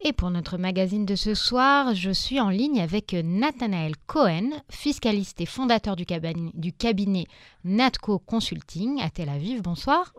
Et pour notre magazine de ce soir, je suis en ligne avec Nathanaël Cohen, fiscaliste et fondateur du cabinet, du cabinet Natco Consulting à Tel Aviv. Bonsoir.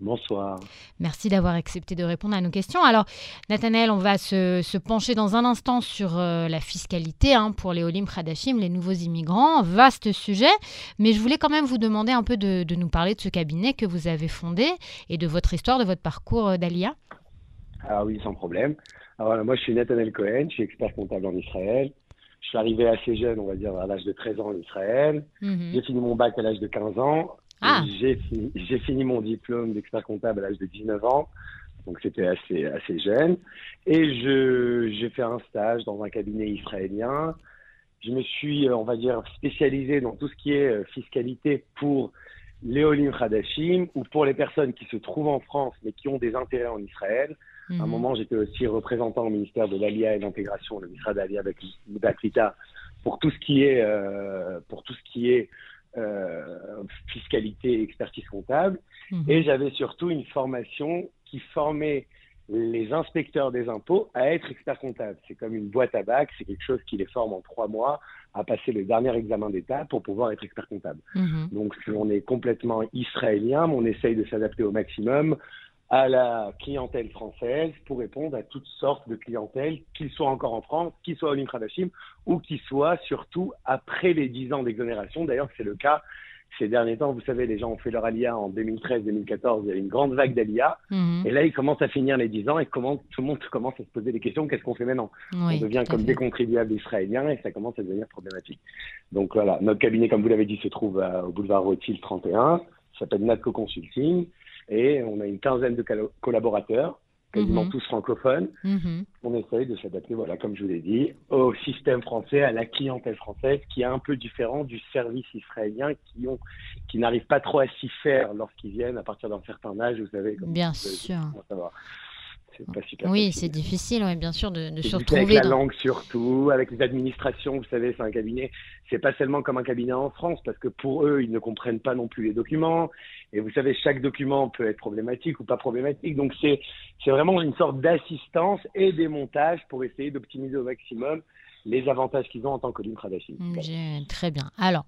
Bonsoir. Merci d'avoir accepté de répondre à nos questions. Alors, Nathanaël, on va se, pencher dans un instant sur euh, la fiscalité hein, pour les Olim Khadashim, les nouveaux immigrants. Vaste sujet. Mais je voulais quand même vous demander un peu de, nous parler de ce cabinet que vous avez fondé et de votre histoire, de votre parcours euh, d'Alia. Ah oui, sans problème. Alors, moi, je suis Nathanaël Cohen, je suis expert comptable en Israël. Je suis arrivé assez jeune, on va dire, à l'âge de 13 ans en Israël. Mhm. J'ai fini mon bac à l'âge de 15 ans. Ah. J'ai fini, mon diplôme d'expert comptable à l'âge de 19 ans, donc c'était assez, assez jeune. Et j'ai fait un stage dans un cabinet israélien. Je me suis, on va dire, spécialisé dans tout ce qui est euh, fiscalité pour les Olim Khadashim ou pour les personnes qui se trouvent en France mais qui ont des intérêts en Israël. À un mhm. moment, j'étais aussi représentant au ministère de l'Alia et de l'intégration, le ministère d'Alia avec l'Aklita, pour tout ce qui est, euh, pour tout ce qui est euh, fiscalité et expertise comptable. Mhm. Et j'avais surtout une formation qui formait les inspecteurs des impôts à être experts comptables. C'est comme une boîte à bac, c'est quelque chose qui les forme en trois mois à passer le dernier examen d'État pour pouvoir être expert comptable. Mhm. Donc on est complètement israélien, mais on essaye de s'adapter au maximum à la clientèle française pour répondre à toutes sortes de clientèles, qu'ils soient encore en France, qu'ils soient au Limkradashim ou qu'ils soient surtout après les 10 ans d'exonération. D'ailleurs, c'est le cas ces derniers temps. Vous savez, les gens ont fait leur alia en 2013-2014. Il y a eu une grande vague d'alia. Mhm. Et là, ils commencent à finir les 10 ans et comment, tout le monde commence à se poser des questions. Qu'est-ce qu'on fait maintenant? On devient comme des contribuables israéliens et ça commence à devenir problématique. Donc voilà, notre cabinet, comme vous l'avez dit, se trouve au boulevard Rothschild 31. Ça s'appelle Natco Consulting et on a une quinzaine de collaborateurs, quasiment mhm. tous francophones. Mhm. On essaye de s'adapter, voilà, comme je vous l'ai dit, au système français, à la clientèle française, qui est un peu différent du service israélien, qui ont, qui n'arrivent pas trop à s'y faire lorsqu'ils viennent à partir d'un certain âge, vous savez. Bien sûr. Pas super oui, c'est difficile, bien sûr, de, de se retrouver. Avec la langue surtout, avec les administrations, vous savez, c'est un cabinet. C'est pas seulement comme un cabinet en France, parce que pour eux, ils ne comprennent pas non plus les documents. Et vous savez, chaque document peut être problématique ou pas problématique. Donc c'est c'est vraiment une sorte d'assistance et des montages pour essayer d'optimiser au maximum les avantages qu'ils ont en tant que Kardashian. Très bien. Alors,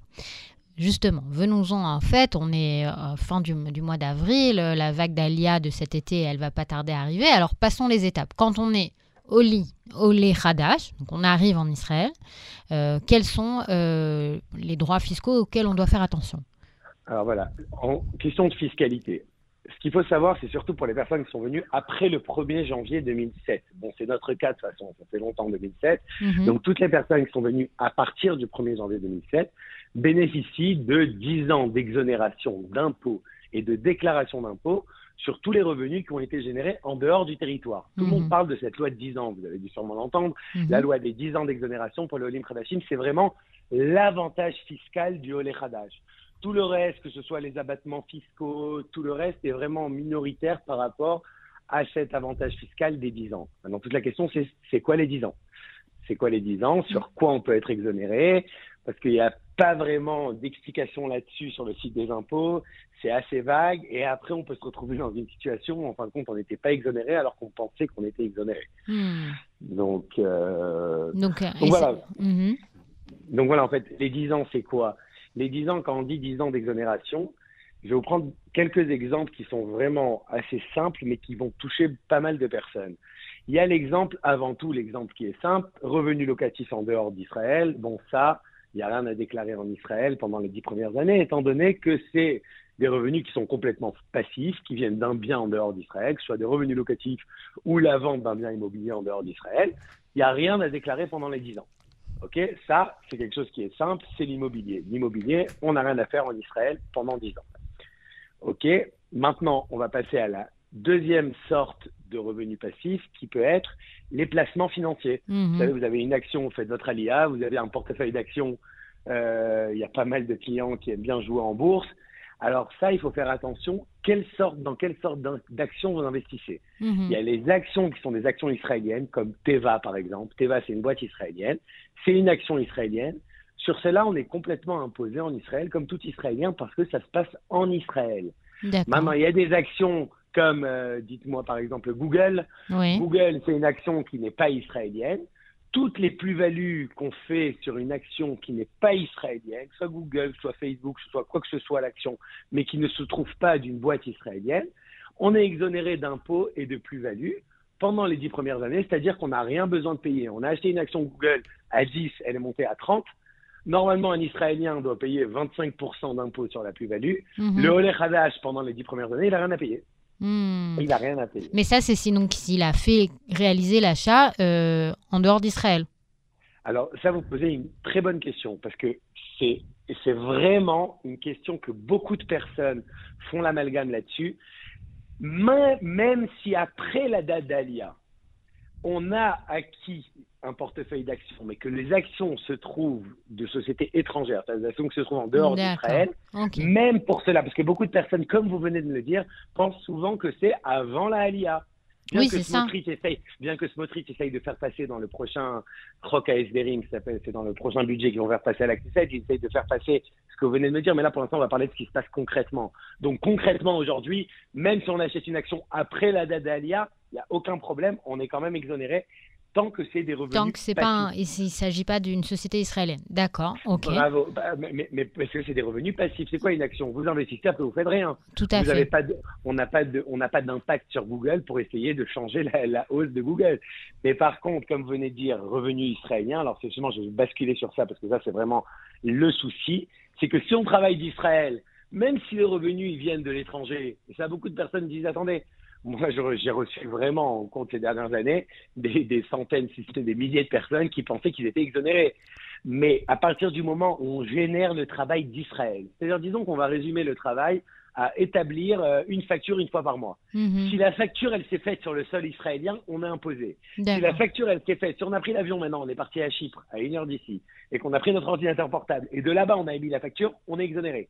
Justement, venons-en en fait, on est euh, fin du, mois d'avril, la vague d'Alia de cet été, elle va pas tarder à arriver. Alors passons les étapes. Quand on est au lit, au lit Hadash, donc on arrive en Israël, euh, quels sont euh, les droits fiscaux auxquels on doit faire attention? Alors voilà, en question de fiscalité, ce qu'il faut savoir, c'est surtout pour les personnes qui sont venues après le 1er janvier 2007. Bon, c'est notre cas de toute façon, ça fait longtemps 2007. Mhm. Donc toutes les personnes qui sont venues à partir du 1er janvier 2007 bénéficient de 10 ans d'exonération d'impôts et de déclaration d'impôts sur tous les revenus qui ont été générés en dehors du territoire. Tout le monde mhm. parle de cette loi de 10 ans, vous avez dû sûrement l'entendre. Mhm. La loi des 10 ans d'exonération pour le Olim Khadashim, c'est vraiment l'avantage fiscal du Olé Khadash. Tout le reste, que ce soit les abattements fiscaux, tout le reste est vraiment minoritaire par rapport à cet avantage fiscal des 10 ans. Maintenant, toute la question, c'est c'est quoi les 10 ans? C'est quoi les 10 ans? Sur quoi on peut être exonéré? Parce qu'il n'y a pas vraiment d'explication là-dessus sur le site des impôts. C'est assez vague. Et après, on peut se retrouver dans une situation où, en fin de compte, on n'était pas exonéré alors qu'on pensait qu'on était exonéré. Hmm. Donc, euh, donc, euh, voilà. Mhm. Donc voilà, en fait, les 10 ans, c'est quoi? Les 10 ans, quand on dit 10 ans d'exonération, je vais vous prendre quelques exemples qui sont vraiment assez simples, mais qui vont toucher pas mal de personnes. Il y a l'exemple, avant tout, l'exemple qui est simple, revenu locatif en dehors d'Israël. Bon, ça, il n'y a rien à déclarer en Israël pendant les 10 premières années, étant donné que c'est des revenus qui sont complètement passifs, qui viennent d'un bien en dehors d'Israël, que ce soit des revenus locatifs ou la vente d'un bien immobilier en dehors d'Israël. Il n'y a rien à déclarer pendant les 10 ans. Ok, ça, c'est quelque chose qui est simple, c'est l'immobilier. L'immobilier, on n'a rien à faire en Israël pendant 10 ans. Ok, maintenant, on va passer à la deuxième sorte de revenu passif qui peut être les placements financiers. Vous mhm. savez, vous avez une action, vous faites votre alia, vous avez un portefeuille d'actions. Euh, il y a pas mal de clients qui aiment bien jouer en bourse. Alors ça, il faut faire attention. Quelle sorte, dans quelle sorte d'actions vous investissez? Mhm. Il y a les actions qui sont des actions israéliennes, comme Teva par exemple. Teva, c'est une boîte israélienne. C'est une action israélienne. Sur celle-là, on est complètement imposé en Israël, comme tout Israélien, parce que ça se passe en Israël. Maintenant, il y a des actions comme, dites-moi par exemple, Google. Google, c'est une action qui n'est pas israélienne toutes les plus-values qu'on fait sur une action qui n'est pas israélienne, soit Google, soit Facebook, soit quoi que ce soit l'action, mais qui ne se trouve pas d'une boîte israélienne, on est exonéré d'impôts et de plus-values pendant les dix premières années, c'est-à-dire qu'on n'a rien besoin de payer. On a acheté une action Google à 10, elle est montée à 30. Normalement, un Israélien doit payer 25% d'impôts sur la plus-value. Mhm. Le Oleh Hadash, pendant les dix premières années, il n'a rien à payer. Hmm. Il n'a rien à payer. Mais ça, c'est sinon s'il a fait réaliser l'achat euh, en dehors d'Israël. Alors, ça, vous posez une très bonne question parce que c'est, c'est vraiment une question que beaucoup de personnes font l'amalgame là-dessus. Même si après la date d'Alia, on a acquis un portefeuille d'actions, mais que les actions se trouvent de sociétés étrangères, les actions qui se trouvent en dehors d'Israël, même pour cela, parce que beaucoup de personnes, comme vous venez de le dire, pensent souvent que c'est avant la Aliyah. Bien oui, c'est ça. Essaye, bien que Smotrich essaye de faire passer dans le prochain croc à Esderim, c'est dans le prochain budget qu'ils vont faire passer à l'acte 7, ils essayent de faire passer ce que vous venez de me dire, mais là pour l'instant on va parler de ce qui se passe concrètement. Donc concrètement aujourd'hui, même si on achète une action après la date d'Alia, il n'y a aucun problème, on est quand même exonéré tant que c'est des revenus. Tant que c'est pas, il ne s'agit pas d'une société israélienne. D'accord, ok. Bravo, bah, mais, mais, parce que c'est des revenus passifs. C'est quoi une action? Vous investissez, après vous faites rien. Tout à vous fait. Avez pas on n'a pas de, on n'a pas d'impact sur Google pour essayer de changer la, hausse de Google. Mais par contre, comme vous venez de dire, revenus israéliens. Alors c'est justement, je vais basculer sur ça parce que ça c'est vraiment le souci, c'est que si on travaille d'Israël, même si les revenus ils viennent de l'étranger, et ça beaucoup de personnes disent attendez moi, j'ai reçu vraiment, en compte ces dernières années, des, centaines, si c'était des milliers de personnes qui pensaient qu'ils étaient exonérés. Mais à partir du moment où on génère le travail d'Israël, c'est-à-dire, disons qu'on va résumer le travail à établir euh, une facture une fois par mois. Mhm. Si la facture, elle s'est faite sur le sol israélien, on est imposé. Si la facture, elle s'est faite, si on a pris l'avion maintenant, on est parti à Chypre, à une heure d'ici, et qu'on a pris notre ordinateur portable, et de là-bas, on a émis la facture, on est exonéré.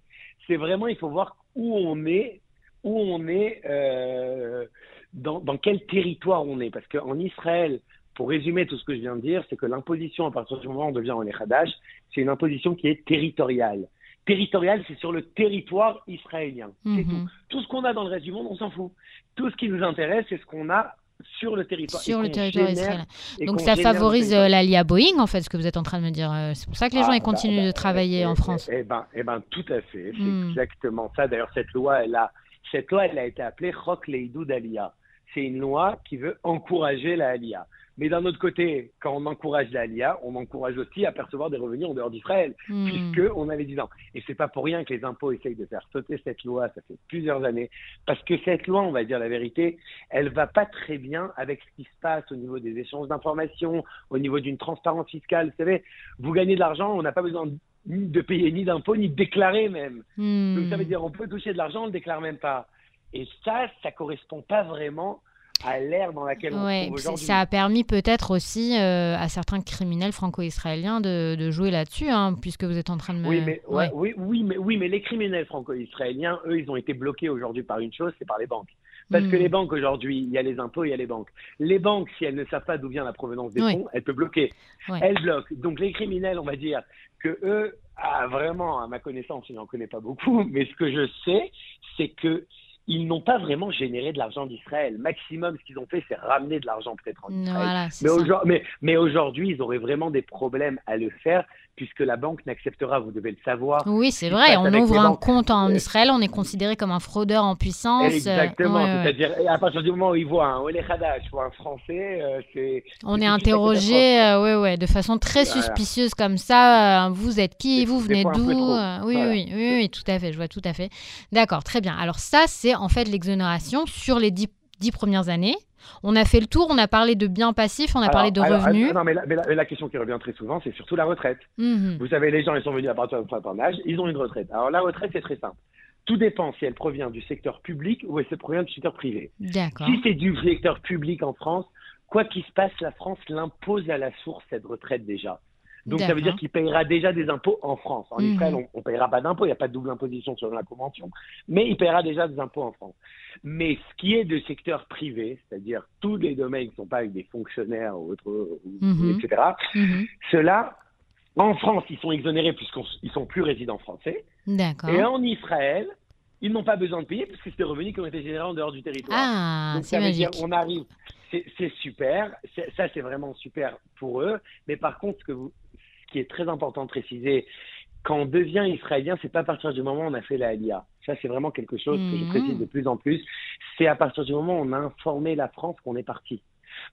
C'est vraiment, il faut voir où on est où on est, euh, dans, dans, quel territoire on est. Parce qu'en Israël, pour résumer tout ce que je viens de dire, c'est que l'imposition, à partir du moment où on devient en Echadash, c'est une imposition qui est territoriale. Territoriale, c'est sur le territoire israélien. C'est mhm. tout. Tout ce qu'on a dans le reste du monde, on s'en fout. Tout ce qui nous intéresse, c'est ce qu'on a sur le territoire. Sur le territoire israélien. Donc ça favorise euh, l'ALIA Boeing, en fait, ce que vous êtes en train de me dire. Euh, c'est pour ça que les gens ils ah, continuent bah, de travailler bah, en France. Eh, ben, eh ben, tout à fait. C'est hmm. exactement ça. D'ailleurs, cette loi, elle a cette loi, elle a été appelée Chok Leidou d'Alia. C'est une loi qui veut encourager la Alia. Mais d'un autre côté, quand on encourage la Alia, on encourage aussi à percevoir des revenus en dehors d'Israël, hmm. puisque on avait dit non. Et c'est pas pour rien que les impôts essayent de faire sauter cette loi, ça fait plusieurs années, parce que cette loi, on va dire la vérité, elle va pas très bien avec ce qui se passe au niveau des échanges d'informations, au niveau d'une transparence fiscale. Vous savez, vous gagnez de l'argent, on n'a pas besoin de ni de payer ni d'impôts, ni de déclarer même. Hmm. Donc ça veut dire on peut toucher de l'argent, on ne le déclare même pas. Et ça, ça correspond pas vraiment à l'ère dans laquelle on se trouve aujourd'hui. Ça a permis peut-être aussi euh, à certains criminels franco-israéliens de, de, jouer là-dessus, hein, puisque vous êtes en train de me... Oui, mais, oui, oui, mais, oui, mais les criminels franco-israéliens, eux, ils ont été bloqués aujourd'hui par une chose, c'est par les banques. Parce que hmm. les banques aujourd'hui, il y a les impôts, il y a les banques. Les banques, si elles ne savent pas d'où vient la provenance des fonds, elles peuvent bloquer. Elles bloquent. Donc les criminels, on va dire que eux, ah, vraiment, à ma connaissance, je n'en connais pas beaucoup, mais ce que je sais, c'est que ils n'ont pas vraiment généré de l'argent d'Israël. Maximum, ce qu'ils ont fait, c'est ramener de l'argent peut-être en Israël. mais, mais aujourd'hui, ils auraient vraiment des problèmes à le faire puisque la banque n'acceptera, vous devez le savoir. Oui, c'est vrai, on ouvre un compte en euh, Israël, on est considéré comme un fraudeur en puissance. Exactement, c'est-à-dire à partir du moment où ils voient un Oleh ou un Français, euh, c'est... On est, interrogé euh, ouais, ouais, de façon très suspicieuse comme ça, vous êtes qui, vous venez d'où oui, oui, oui, oui, tout à fait, je vois tout à fait. D'accord, très bien. Alors ça, c'est en fait l'exonération sur les dix premières années. On a fait le tour, on a parlé de biens passifs, on a parlé de revenus. non, mais la, question qui revient très souvent, c'est surtout la retraite. Mhm. Vous savez, les gens, ils sont venus à partir d'un certain âge, ils ont une retraite. Alors la retraite, c'est très simple. Tout dépend si elle provient du secteur public ou si elle provient du secteur privé. Si c'est du secteur public en France, quoi qu'il se passe, la France l'impose à la source, cette retraite déjà. Donc ça veut dire qu'il payera déjà des impôts en France. En mhm. Israël, on ne payera pas d'impôts, il n'y a pas de double imposition sur la convention, mais il payera déjà des impôts en France. Mais ce qui est de secteur privé, c'est-à-dire tous les domaines qui ne sont pas avec des fonctionnaires ou autres, mhm. etc., mhm. ceux-là, en France, ils sont exonérés puisqu'ils sont plus résidents français. Et en Israël, ils n'ont pas besoin de payer parce que c'est des revenus qui ont été générés en dehors du territoire. Ah, c'est magique. on arrive, c'est super, ça c'est vraiment super pour eux. Mais par contre, ce, que vous, qui est très important de préciser, quand on devient israélien, c'est pas à partir du moment où on a fait la Aliyah. Ça, c'est vraiment quelque chose que je précise de plus en plus. C'est à partir du moment où on a informé la France qu'on est parti.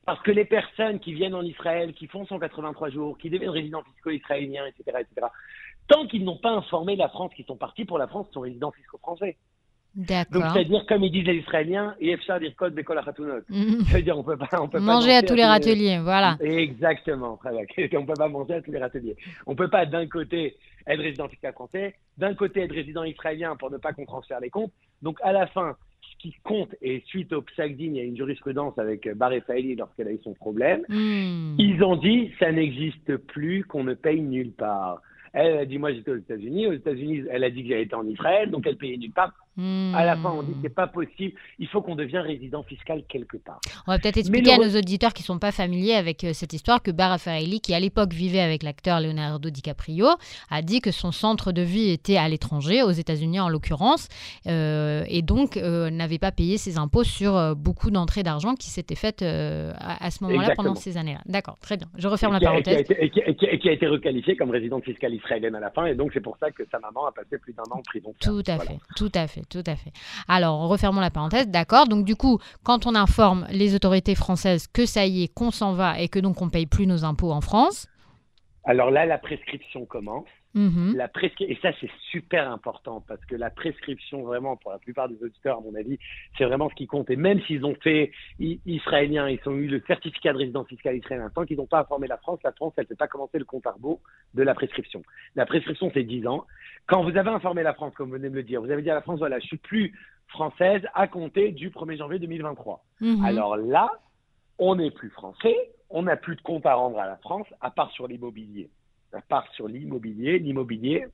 Parce que les personnes qui viennent en Israël, qui font 183 jours, qui deviennent résidents fiscaux israéliens, etc., etc., tant qu'ils n'ont pas informé la France qu'ils sont partis pour la France, sont résidents fiscaux français. D'accord. Donc, c'est-à-dire, comme ils disent les Israéliens. C'est-à-dire, on peut pas, on peut manger à tous les râteliers, voilà. Exactement, on peut pas manger à tous les râteliers. On peut pas d'un côté être résident fiscal français, d'un côté être résident israélien pour ne pas qu'on transfère les comptes. Donc, à la fin, ce qui compte, et suite au Psagdin, il y a une jurisprudence avec Bar Faili lorsqu'elle a eu son problème, hmm. ils ont dit ça n'existe plus qu'on ne paye nulle part. Elle a dit, moi j'étais aux États-Unis. Aux États-Unis, elle a dit que j'avais été en Israël, donc elle payait nulle part. Hmm. À la fin, on dit que c'est pas possible. Il faut qu'on devienne résident fiscal quelque part. On va peut-être expliquer à nos auditeurs qui sont pas familiers avec euh, cette histoire que Bara Farelli, qui à l'époque vivait avec l'acteur Leonardo DiCaprio, a dit que son centre de vie était à l'étranger, aux États-Unis en l'occurrence, euh, et donc euh, n'avait pas payé ses impôts sur beaucoup d'entrées d'argent qui s'étaient faites à, ce moment-là pendant ces années-là. D'accord, très bien. Je referme la parenthèse. Et qui, a été, requalifié comme résidente fiscale israélienne à la fin, et donc c'est pour ça que sa maman a passé plus d'un an en prison. Tout à fait, tout à fait tout à fait. Alors, refermons la parenthèse, d'accord. Donc, du coup, quand on informe les autorités françaises que ça y est, qu'on s'en va et que donc on paye plus nos impôts en France. Alors là, la prescription commence. La Et ça, c'est super important parce que la prescription, vraiment, pour la plupart des auditeurs, à mon avis, c'est vraiment ce qui compte. Et même s'ils ont fait israélien, ils ont eu le certificat de résidence fiscale israélien, tant qu'ils n'ont pas informé la France, la France, elle ne peut pas commencer le compte à rebours de la prescription. La prescription, c'est 10 ans. Quand vous avez informé la France, comme vous venez de me le dire, vous avez dit à la France, voilà, je suis plus française à compter du 1er janvier 2023. Mhm. Alors là, on n'est plus français, on n'a plus de compte à rendre à la France, à part sur l'immobilier à part sur l'immobilier. L'immobilier,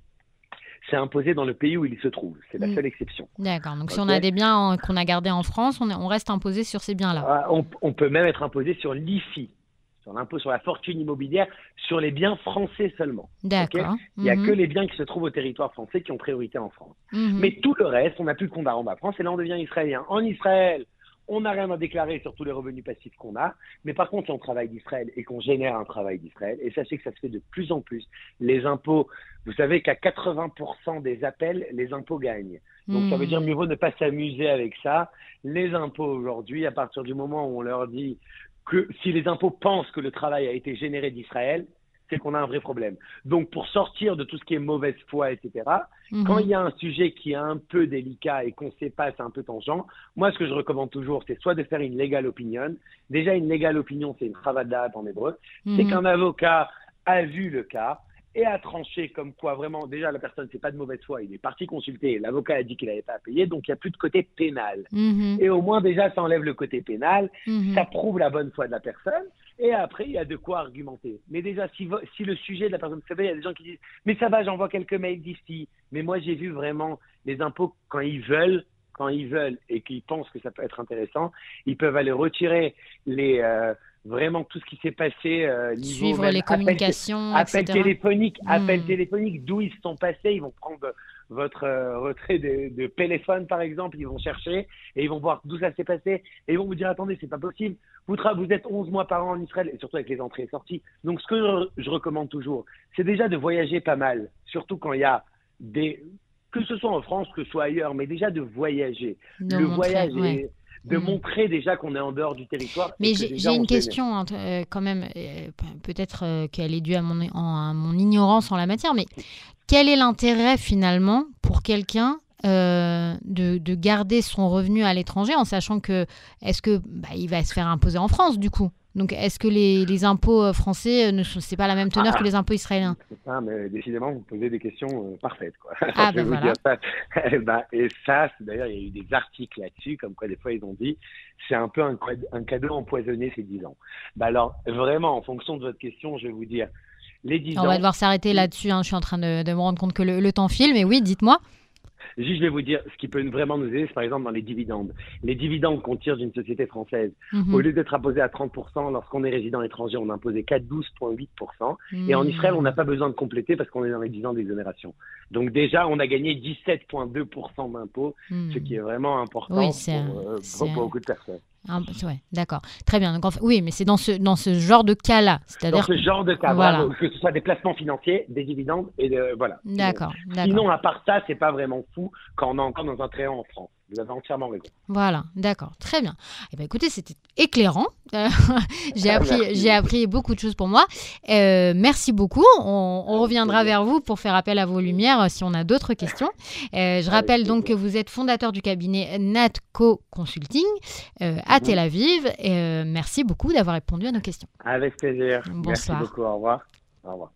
c'est imposé dans le pays où il se trouve. C'est la mm. seule exception. D'accord. Donc, si on a des biens qu'on a gardés en France, on, reste imposé sur ces biens-là. Ah, on, peut même être imposé sur l'IFI, sur l'impôt sur la fortune immobilière, sur les biens français seulement. D'accord. Il n'y a que les biens qui se trouvent au territoire français qui ont priorité en France. Mm-hmm. Mais tout le reste, on n'a plus de compte à rendre à France et là, on devient israélien. En Israël, on n'a rien à déclarer sur tous les revenus passifs qu'on a, mais par contre, si on travaille d'Israël et qu'on génère un travail d'Israël, et sachez que ça se fait de plus en plus, les impôts, vous savez qu'à 80% des appels, les impôts gagnent. Donc ça veut dire hmm. mieux vaut ne pas s'amuser avec ça. Les impôts aujourd'hui, à partir du moment où on leur dit que si les impôts pensent que le travail a été généré d'Israël, c'est qu'on a un vrai problème. Donc, pour sortir de tout ce qui est mauvaise foi, etc., mhm. quand il y a un sujet qui est un peu délicat et qu'on ne sait pas, c'est un peu tangent, moi, ce que je recommande toujours, c'est soit de faire une legal opinion. Déjà, une legal opinion, c'est une cravada en hébreu. C'est mhm. qu'un avocat a vu le cas et a tranché comme quoi vraiment, déjà, la personne, c'est pas de mauvaise foi, il est parti consulter, l'avocat a dit qu'il n'avait pas à payer, donc il n'y a plus de côté pénal. Mhm. Et au moins, déjà, ça enlève le côté pénal, ça prouve la bonne foi de la personne. Et après, il y a de quoi argumenter. Mais déjà, si, si le sujet de la personne, vous savez, il y a des gens qui disent, mais ça va, j'envoie quelques mails d'ici. Mais moi, j'ai vu vraiment les impôts quand ils veulent, quand ils veulent et qu'ils pensent que ça peut être intéressant, ils peuvent aller retirer les euh, vraiment tout ce qui s'est passé euh, suivre les communications, appels téléphoniques, appels hmm. téléphoniques, d'où ils sont passés, ils vont prendre votre euh, retrait de, de, téléphone, par exemple, ils vont chercher et ils vont voir d'où ça s'est passé et ils vont vous dire attendez, c'est pas possible. Vous, vous êtes 11 mois par an en Israël et surtout avec les entrées et sorties. Donc, ce que je, recommande toujours, c'est déjà de voyager pas mal, surtout quand il y a des que ce soit en France, que ce soit ailleurs, mais déjà de voyager. De le voyage de mm. montrer déjà qu'on est en dehors du territoire. Mais j'ai une question hein, euh, quand même, euh, peut-être qu'elle est due à mon, à mon ignorance en la matière, mais quel est l'intérêt finalement pour quelqu'un euh, de, de, garder son revenu à l'étranger en sachant que est-ce que bah, il va se faire imposer en France du coup? Donc, est-ce que les, les, impôts euh, français, euh, ne c'est pas la même teneur que les impôts israéliens? Ça, mais décidément, vous posez des questions parfaites. Quoi. Ah, ben voilà. Eh ben, et ça, d'ailleurs, il y a eu des articles là-dessus, comme quoi des fois ils ont dit, c'est un peu un, un, cadeau empoisonné ces 10 ans. Bah alors, vraiment, en fonction de votre question, je vais vous dire, on va devoir s'arrêter là-dessus. Hein. Je suis en train de, me rendre compte que le, temps file, mais oui, dites-moi. Juste, je vais vous dire, ce qui peut vraiment nous aider, c'est par exemple dans les dividendes. Les dividendes qu'on tire d'une société française, mhm. au lieu d'être imposé à 30%, lorsqu'on est résident étranger, on est imposé qu'à 12,8%. Et en mhm. Israël, on n'a pas besoin de compléter parce qu'on est dans les 10 ans d'exonération. Donc déjà, on a gagné 17,2% d'impôts, hmm. ce qui est vraiment important euh, pour, beaucoup de personnes. Ouais, d'accord. Très bien. Donc, oui, mais c'est dans ce, dans ce genre de cas-là. Dans ce genre de cas, voilà. que ce soit des placements financiers, des dividendes, et voilà. D'accord. Sinon, à part ça, c'est pas vraiment fou quand on est encore dans un tréant en France. Vous avez entièrement raison. Voilà, d'accord, très bien. Eh ben, écoutez, c'était éclairant. j'ai appris, j'ai appris beaucoup de choses pour moi. Euh, merci beaucoup. On, reviendra vers vous pour faire appel à vos lumières euh, si on a d'autres questions. Euh, je rappelle donc que vous êtes fondateur du cabinet Natco Consulting à Tel Aviv. merci beaucoup d'avoir répondu à nos questions. Avec plaisir. Bonsoir. Merci beaucoup. Au revoir. Au revoir.